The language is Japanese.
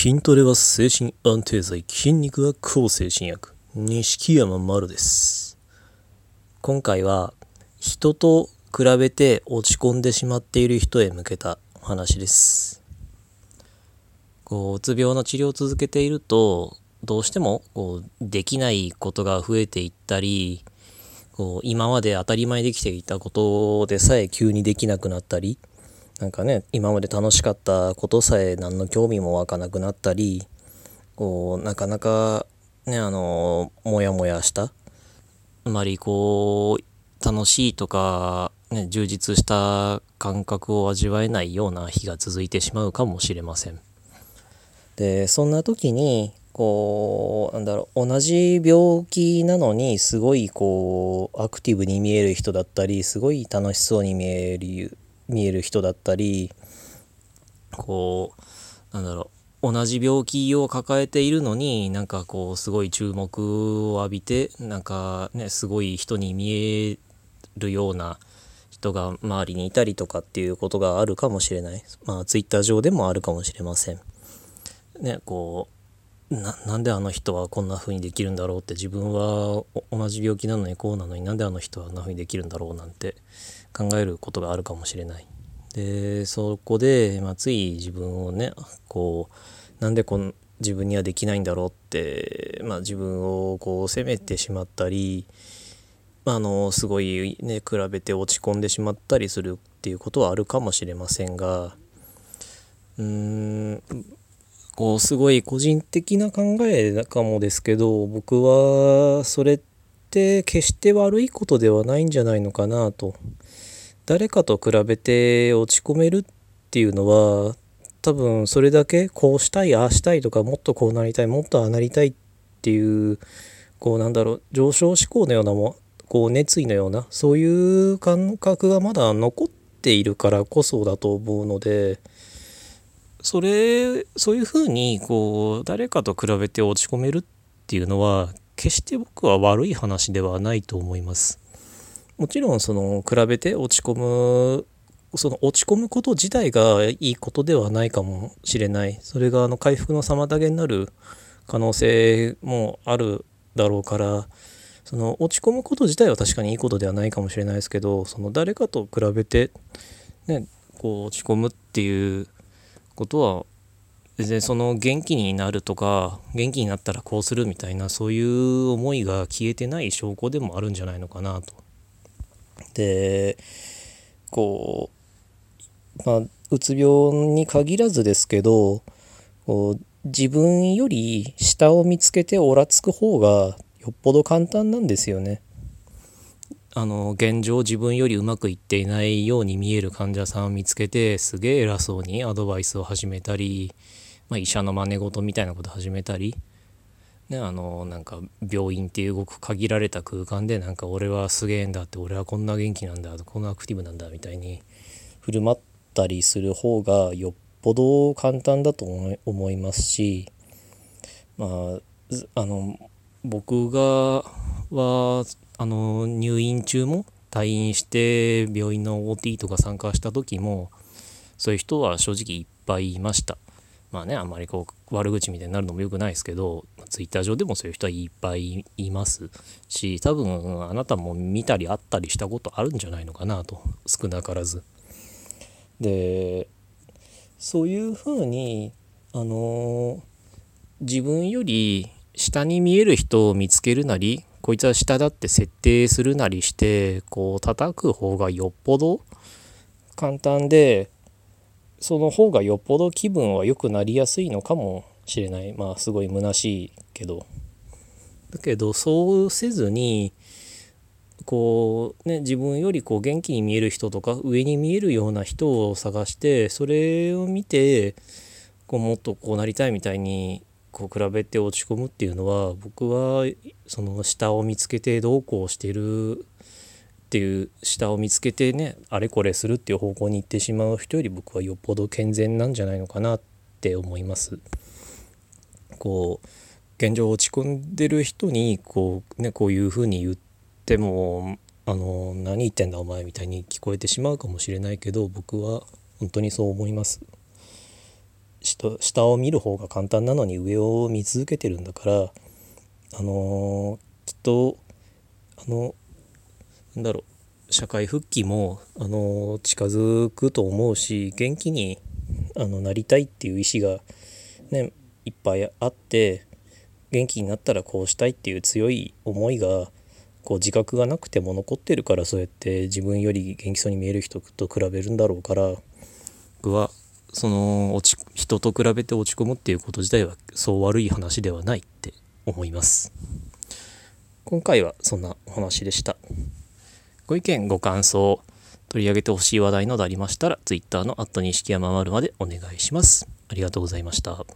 筋トレは精神安定剤、筋肉は抗精神薬。錦山丸です。今回は人と比べて落ち込んでしまっている人へ向けた話です。こう、うつ病の治療を続けていると、どうしてもこうできないことが増えていったり、こう今まで当たり前できていたことでさえ急にできなくなったり、なんかね今まで楽しかったことさえ何の興味も湧かなくなったりこうなかなかねあのモヤモヤしたあまりこう楽しいとか、ね、充実した感覚を味わえないような日が続いてしまうかもしれません。でそんな時にこうなんだろう同じ病気なのにすごいこうアクティブに見える人だったりすごい楽しそうに見える見える人だったりこうなんだろう同じ病気を抱えているのになんかこうすごい注目を浴びてなんかねすごい人に見えるような人が周りにいたりとかっていうことがあるかもしれないまあツイッター上でもあるかもしれません。ねこうななんであの人はこんな風にできるんだろうって自分は同じ病気なのにこうなのになんであの人はあんな風にできるんだろうなんて考えることがあるかもしれない。でそこで、まあ、つい自分をねこうなんでこん自分にはできないんだろうって、まあ、自分をこう責めてしまったり、まあ、あのすごいね比べて落ち込んでしまったりするっていうことはあるかもしれませんがうーんこうすごい個人的な考えかもですけど僕はそれって決して悪いことではないんじゃないのかなと。誰かと比べて落ち込めるっていうのは多分それだけこうしたいああしたいとかもっとこうなりたいもっとああなりたいっていうこうなんだろう上昇志向のようなもこう熱意のようなそういう感覚がまだ残っているからこそだと思うのでそれそういうふうにこう誰かと比べて落ち込めるっていうのは決して僕は悪い話ではないと思います。もちろんその比べて落ち込むその落ち込むこと自体がいいことではないかもしれないそれがあの回復の妨げになる可能性もあるだろうからその落ち込むこと自体は確かにいいことではないかもしれないですけどその誰かと比べてねこう落ち込むっていうことは全然その元気になるとか元気になったらこうするみたいなそういう思いが消えてない証拠でもあるんじゃないのかなと。でこうまあうつ病に限らずですけど自分より下を見つけておらつく方がよっぽど簡単なんですよね。あの現状自分よりうまくいっていないように見える患者さんを見つけてすげえ偉そうにアドバイスを始めたり、まあ、医者の真似事みたいなこと始めたりね、あのなんか病院っていうごく限られた空間でなんか俺はすげえんだって俺はこんな元気なんだこんなアクティブなんだみたいに振る舞ったりする方がよっぽど簡単だと思いますしまああの僕がはあの入院中も退院して病院の OT とか参加した時もそういう人は正直いっぱいいました。まあねあんまりこう悪口みたいになるのも良くないですけどツイッター上でもそういう人はいっぱいいますし多分あなたも見たり会ったりしたことあるんじゃないのかなと少なからず。でそういうふうにあの自分より下に見える人を見つけるなりこいつは下だって設定するなりしてこう叩く方がよっぽど？簡単でその方がよっぽど気分は良くなりやすいのかもしれない。まあすごい虚しいけど。だけどそうせずにこうね自分よりこう元気に見える人とか上に見えるような人を探してそれを見てこうもっとこうなりたいみたいにこう比べて落ち込むっていうのは僕はその下を見つけてどうこうしてるっていう下を見つけてねあれこれするっていう方向に行ってしまう人より僕はよっぽど健全なんじゃないのかなって思います。こう現状落ち込んでる人にこう,、ね、こういうふうに言ってもあの何言ってんだお前みたいに聞こえてしまうかもしれないけど僕は本当にそう思います。下を見る方が簡単なのに上を見続けてるんだからあのきっとあのなんだろう社会復帰もあの近づくと思うし元気にあのなりたいっていう意思がねいっぱいあって元気になったらこうしたいっていう強い思いがこう自覚がなくても残ってるからそうやって自分より元気そうに見える人と比べるんだろうから僕はその落ち人と比べて落ち込むっていうこと自体はそう悪い話ではないって思います。今回はそんなお話でした。ご意見ご感想取り上げてほしい話題などありましたら Twitter の錦山丸までお願いします。ありがとうございました。